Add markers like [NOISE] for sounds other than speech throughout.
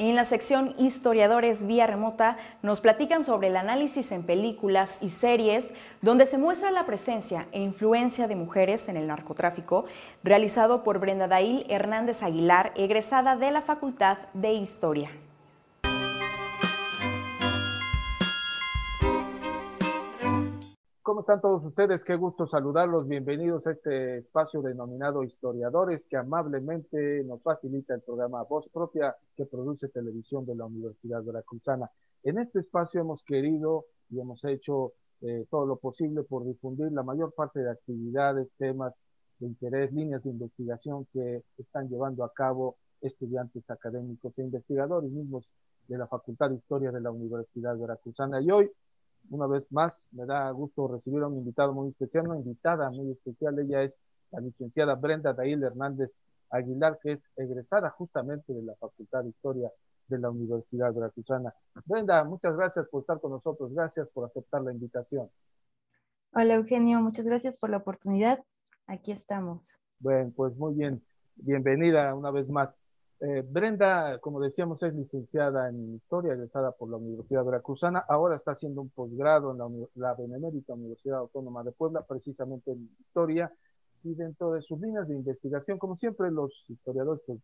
En la sección Historiadores vía remota nos platican sobre el análisis en películas y series donde se muestra la presencia e influencia de mujeres en el narcotráfico, realizado por Brenda Dail Hernández Aguilar, egresada de la Facultad de Historia. ¿Cómo están todos ustedes? Qué gusto saludarlos. Bienvenidos a este espacio denominado Historiadores que amablemente nos facilita el programa Voz Propia que produce televisión de la Universidad Veracruzana. En este espacio hemos querido y hemos hecho eh, todo lo posible por difundir la mayor parte de actividades, temas de interés, líneas de investigación que están llevando a cabo estudiantes académicos e investigadores mismos de la Facultad de Historia de la Universidad Veracruzana. Y hoy una vez más, me da gusto recibir a un invitado muy especial, una invitada muy especial. Ella es la licenciada Brenda Dail Hernández Aguilar, que es egresada justamente de la Facultad de Historia de la Universidad Veracruzana. Brenda, muchas gracias por estar con nosotros. Gracias por aceptar la invitación. Hola, Eugenio. Muchas gracias por la oportunidad. Aquí estamos. Bueno, pues muy bien. Bienvenida una vez más. Eh, Brenda, como decíamos, es licenciada en Historia, egresada por la Universidad Veracruzana. Ahora está haciendo un posgrado en la, Benemérita Universidad Autónoma de Puebla, precisamente en Historia. Y dentro de sus líneas de investigación, como siempre, los historiadores, pues,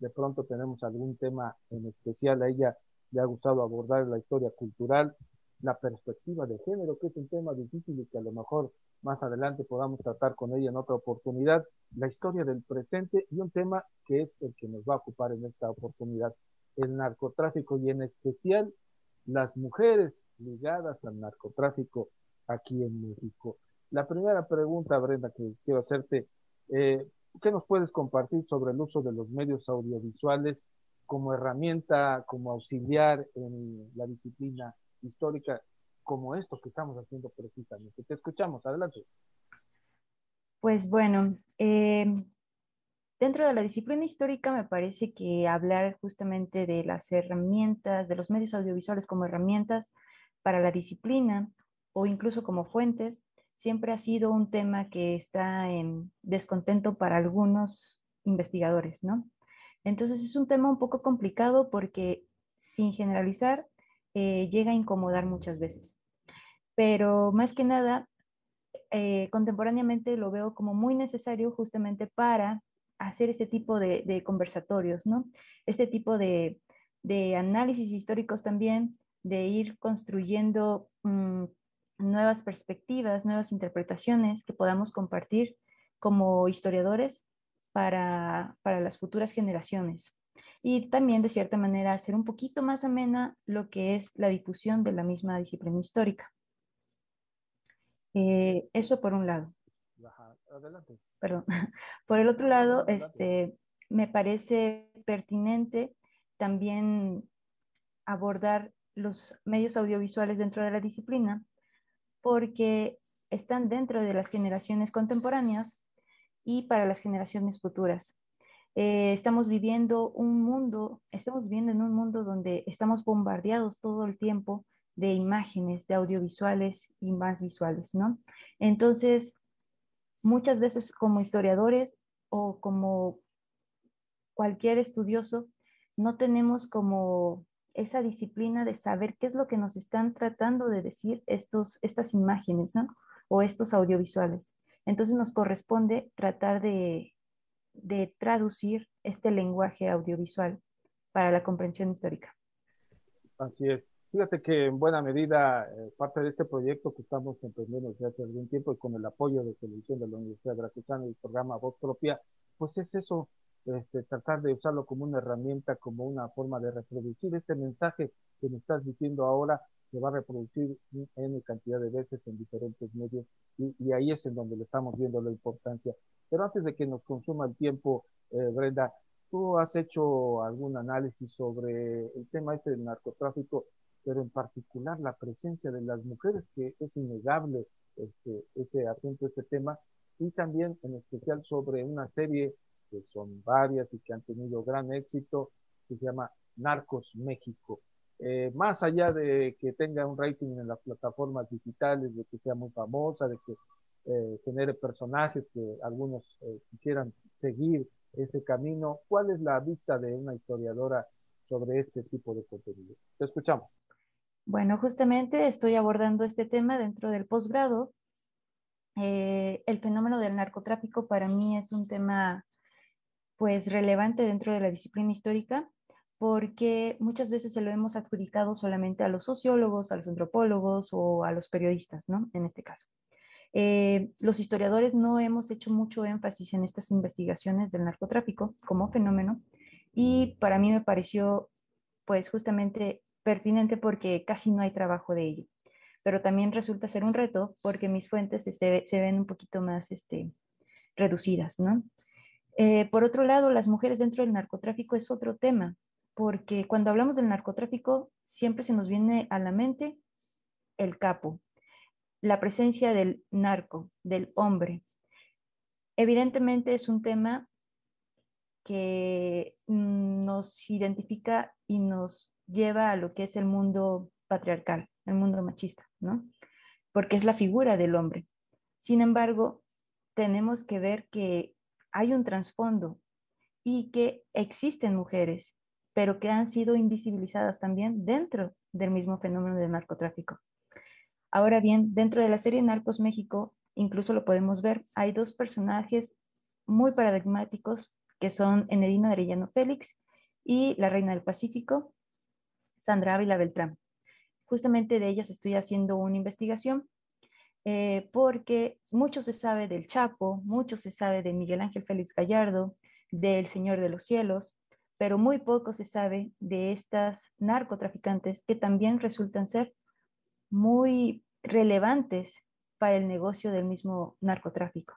de pronto tenemos algún tema en especial. A ella le ha gustado abordar la historia cultural, la perspectiva de género, que es un tema difícil y que a lo mejor más adelante podamos tratar con ella en otra oportunidad, la historia del presente y un tema que es el que nos va a ocupar en esta oportunidad, el narcotráfico y en especial las mujeres ligadas al narcotráfico aquí en México. La primera pregunta, Brenda, que quiero hacerte, eh, ¿qué nos puedes compartir sobre el uso de los medios audiovisuales como herramienta, como auxiliar en la disciplina histórica como esto que estamos haciendo precisamente. Te escuchamos, adelante. Pues bueno, eh, dentro de la disciplina histórica me parece que hablar justamente de las herramientas, de los medios audiovisuales como herramientas para la disciplina o incluso como fuentes, siempre ha sido un tema que está en descontento para algunos investigadores, ¿no? Entonces es un tema un poco complicado porque sin generalizar eh, llega a incomodar muchas veces. Pero más que nada, eh, contemporáneamente lo veo como muy necesario justamente para hacer este tipo de, conversatorios, ¿no? Este tipo de, análisis históricos también, de ir construyendo mm, nuevas perspectivas, nuevas interpretaciones que podamos compartir como historiadores para las futuras generaciones y también de cierta manera hacer un poquito más amena lo que es la difusión de la misma disciplina histórica. Eh, eso por un lado. Adelante. Perdón. [LAUGHS] Por el otro lado, este, me parece pertinente también abordar los medios audiovisuales dentro de la disciplina porque están dentro de las generaciones contemporáneas y para las generaciones futuras. Eh, estamos viviendo un mundo, estamos viviendo en un mundo donde estamos bombardeados todo el tiempo de imágenes, de audiovisuales y más visuales, ¿no? Entonces, muchas veces como historiadores o como cualquier estudioso, no tenemos como esa disciplina de saber qué es lo que nos están tratando de decir estos, estas imágenes, ¿no? O estos audiovisuales. Entonces nos corresponde tratar de, de traducir este lenguaje audiovisual para la comprensión histórica. Así es. Fíjate que en buena medida eh, parte de este proyecto que estamos emprendiendo desde hace algún tiempo y con el apoyo de televisión de la Universidad de Veracruzana y el programa Voz Propia, pues es eso, este, tratar de usarlo como una herramienta, como una forma de reproducir este mensaje que me estás diciendo ahora, se va a reproducir en cantidad de veces en diferentes medios y, y ahí es en donde le estamos viendo la importancia. Pero antes de que nos consuma el tiempo, eh, Brenda, tú has hecho algún análisis sobre el tema este del narcotráfico, pero en particular la presencia de las mujeres, que es innegable este, este atento este tema, y también en especial sobre una serie que son varias y que han tenido gran éxito, que se llama Narcos México. Eh, más allá de que tenga un rating en las plataformas digitales, de que sea muy famosa, de que eh, genere personajes que algunos eh, quisieran seguir ese camino. ¿Cuál es la vista de una historiadora sobre este tipo de contenido. Te escuchamos. Bueno, justamente estoy abordando este tema dentro del posgrado. Eh, el fenómeno del narcotráfico para mí es un tema pues relevante dentro de la disciplina histórica porque muchas veces se lo hemos adjudicado solamente a los sociólogos, a los antropólogos o a los periodistas, ¿no? En este caso. Eh, los historiadores no hemos hecho mucho énfasis en estas investigaciones del narcotráfico como fenómeno y para mí me pareció pues justamente pertinente porque casi no hay trabajo de ello. Pero también resulta ser un reto porque mis fuentes se, se ven un poquito más este, reducidas, ¿no? Eh, por otro lado, las mujeres dentro del narcotráfico es otro tema, porque cuando hablamos del narcotráfico siempre se nos viene a la mente el capo, la presencia del narco, del hombre. Evidentemente es un tema que nos identifica y nos lleva a lo que es el mundo patriarcal, el mundo machista, ¿no? Porque es la figura del hombre. Sin embargo, tenemos que ver que hay un trasfondo y que existen mujeres, pero que han sido invisibilizadas también dentro del mismo fenómeno del narcotráfico. Ahora bien, dentro de la serie Narcos México, incluso lo podemos ver, hay dos personajes muy paradigmáticos que son Enedina Arellano Félix y la Reina del Pacífico, Sandra Ávila Beltrán. Justamente de ellas estoy haciendo una investigación eh, porque mucho se sabe del Chapo, mucho se sabe de Miguel Ángel Félix Gallardo, del Señor de los Cielos, pero muy poco se sabe de estas narcotraficantes que también resultan ser muy relevantes para el negocio del mismo narcotráfico.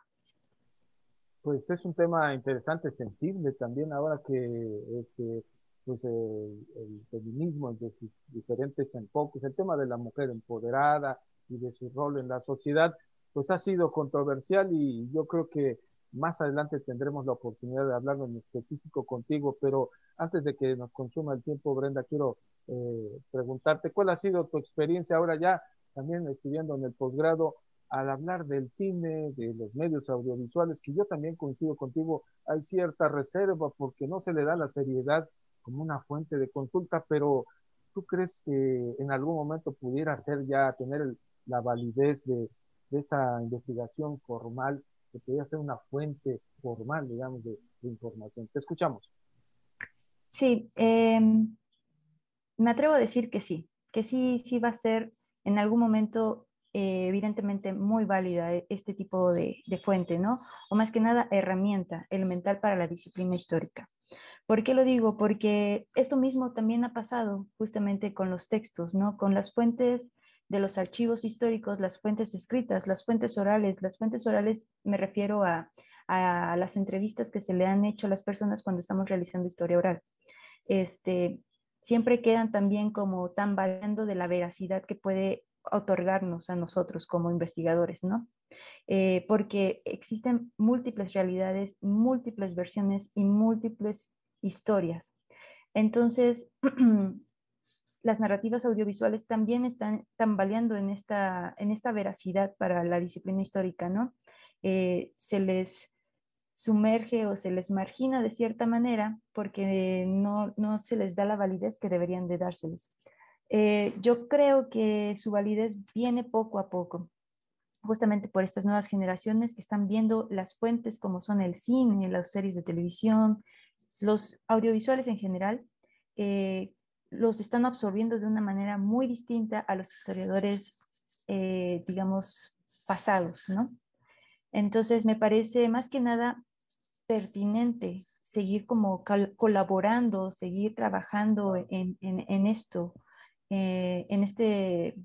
Pues es un tema interesante, sensible también ahora que este, pues el, feminismo de sus diferentes enfoques, el tema de la mujer empoderada y de su rol en la sociedad, pues ha sido controversial y yo creo que más adelante tendremos la oportunidad de hablar en específico contigo, pero antes de que nos consuma el tiempo, Brenda, quiero eh, preguntarte cuál ha sido tu experiencia ahora ya también estudiando en el posgrado al hablar del cine, de los medios audiovisuales, que yo también coincido contigo, hay cierta reserva porque no se le da la seriedad como una fuente de consulta, pero ¿tú crees que en algún momento pudiera ser ya tener la validez de, esa investigación formal, que pudiera ser una fuente formal, digamos, de, información? Te escuchamos. Sí, em, me atrevo a decir que sí, que sí, sí va a ser en algún momento eh, evidentemente muy válida e, este tipo de, fuente, ¿no? O más que nada herramienta elemental para la disciplina histórica. ¿Por qué lo digo? Porque esto mismo también ha pasado justamente con los textos, ¿no? Con las fuentes de los archivos históricos, las fuentes escritas, las fuentes orales. Las fuentes orales me refiero a, a las entrevistas que se le han hecho a las personas cuando estamos realizando historia oral. Este, siempre quedan también como tambaleando de la veracidad que puede otorgarnos a nosotros como investigadores, ¿no? Eh, porque existen múltiples realidades, múltiples versiones y múltiples historias. Entonces, [CLEARS THROAT] las narrativas audiovisuales también están tambaleando en esta, en esta veracidad para la disciplina histórica, ¿no? Eh, se les sumerge o se les margina de cierta manera porque no, no se les da la validez que deberían de dárseles. Eh, yo creo que su validez viene poco a poco, justamente por estas nuevas generaciones que están viendo las fuentes como son el cine, las series de televisión, los audiovisuales en general, eh, los están absorbiendo de una manera muy distinta a los historiadores, eh, digamos, pasados, ¿no? Entonces, me parece más que nada pertinente seguir como colaborando, seguir trabajando en, en, esto, eh, en este,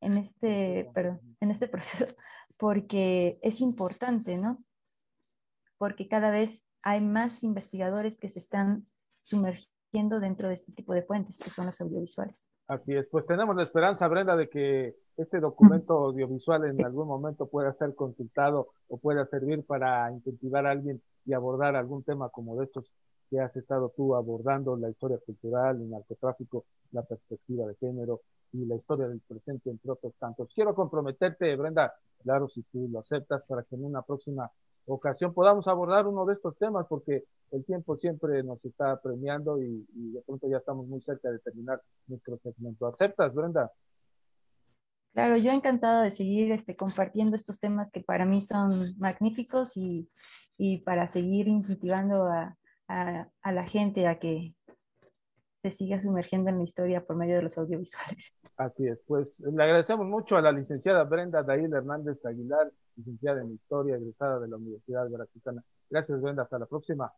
en este, en este proceso, [LAUGHS] porque es importante, ¿no? Porque cada vez hay más investigadores que se están sumergiendo dentro de este tipo de fuentes, que son los audiovisuales. Así es, pues tenemos la esperanza, Brenda, de que este documento audiovisual en algún momento pueda ser consultado o pueda servir para incentivar a alguien y abordar algún tema como de estos que has estado tú abordando, la historia cultural, el narcotráfico, la perspectiva de género y la historia del presente, entre otros tantos. Quiero comprometerte, Brenda, claro, si tú lo aceptas, para que en una próxima ocasión podamos abordar uno de estos temas, porque el tiempo siempre nos está premiando y, y de pronto ya estamos muy cerca de terminar nuestro segmento. ¿Aceptas, Brenda? Claro, yo encantada de seguir este, compartiendo estos temas que para mí son magníficos y, y para seguir incentivando a, a, a, la gente a que se siga sumergiendo en la historia por medio de los audiovisuales. Así es, pues le agradecemos mucho a la licenciada Brenda Dail Hernández Aguilar, licenciada en Historia, egresada de la Universidad Veracruzana. Gracias, Brenda, hasta la próxima.